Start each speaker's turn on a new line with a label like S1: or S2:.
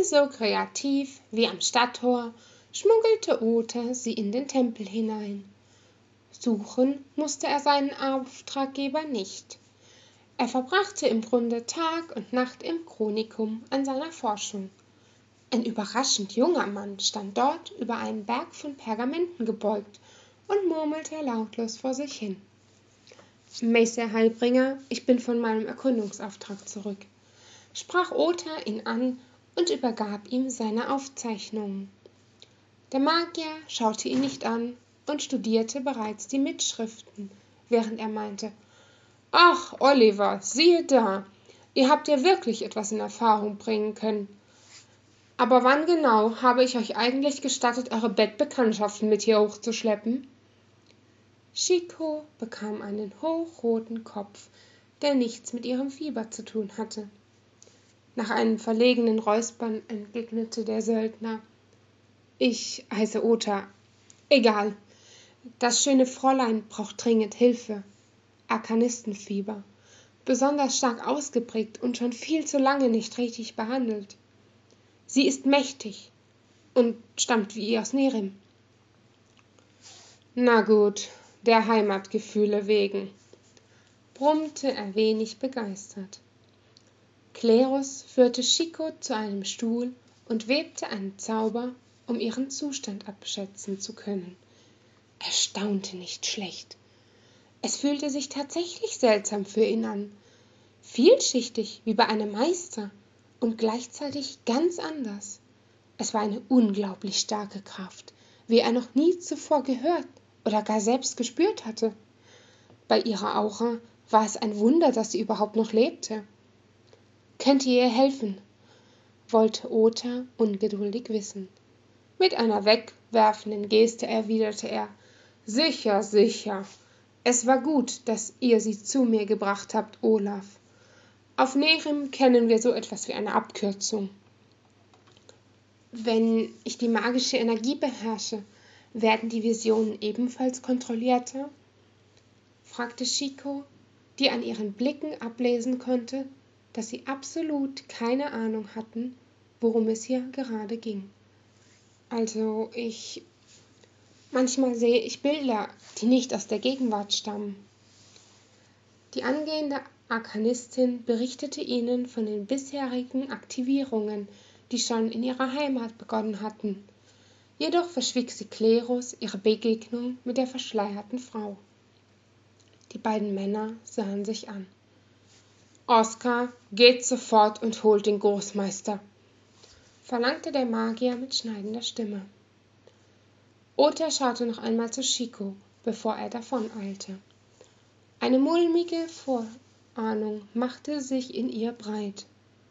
S1: Ebenso kreativ wie am Stadttor schmuggelte Ota sie in den Tempel hinein. Suchen musste er seinen Auftraggeber nicht. Er verbrachte im Grunde Tag und Nacht im Chronikum an seiner Forschung. Ein überraschend junger Mann stand dort über einen Berg von Pergamenten gebeugt und murmelte lautlos vor sich hin. Meister Heilbringer, ich bin von meinem Erkundungsauftrag zurück, sprach Ota ihn an und übergab ihm seine Aufzeichnungen. Der Magier schaute ihn nicht an und studierte bereits die Mitschriften, während er meinte, Ach, Oliver, siehe da, ihr habt ja wirklich etwas in Erfahrung bringen können. Aber wann genau habe ich euch eigentlich gestattet, eure Bettbekanntschaften mit hier hochzuschleppen? Chico bekam einen hochroten Kopf, der nichts mit ihrem Fieber zu tun hatte. Nach einem verlegenen Räuspern entgegnete der Söldner Ich heiße Ota. Egal. Das schöne Fräulein braucht dringend Hilfe. Arkanistenfieber, besonders stark ausgeprägt und schon viel zu lange nicht richtig behandelt. Sie ist mächtig und stammt wie ihr aus Nerim. Na gut, der Heimatgefühle wegen, brummte er wenig begeistert. Klerus führte Chico zu einem Stuhl und webte einen Zauber, um ihren Zustand abschätzen zu können. Er staunte nicht schlecht. Es fühlte sich tatsächlich seltsam für ihn an, vielschichtig wie bei einem Meister und gleichzeitig ganz anders. Es war eine unglaublich starke Kraft, wie er noch nie zuvor gehört oder gar selbst gespürt hatte. Bei ihrer Aura war es ein Wunder, dass sie überhaupt noch lebte. Könnt ihr ihr helfen? wollte Ota ungeduldig wissen. Mit einer wegwerfenden Geste erwiderte er Sicher, sicher. Es war gut, dass ihr sie zu mir gebracht habt, Olaf. Auf Nerim kennen wir so etwas wie eine Abkürzung. Wenn ich die magische Energie beherrsche, werden die Visionen ebenfalls kontrollierter? fragte Chico, die an ihren Blicken ablesen konnte, dass sie absolut keine Ahnung hatten, worum es hier gerade ging. Also ich Manchmal sehe ich Bilder, die nicht aus der Gegenwart stammen. Die angehende Arkanistin berichtete ihnen von den bisherigen Aktivierungen, die schon in ihrer Heimat begonnen hatten. Jedoch verschwieg sie Klerus ihre Begegnung mit der verschleierten Frau. Die beiden Männer sahen sich an. Oskar, geht sofort und holt den Großmeister, verlangte der Magier mit schneidender Stimme. Ota schaute noch einmal zu Chico, bevor er davoneilte. Eine mulmige Vorahnung machte sich in ihr breit.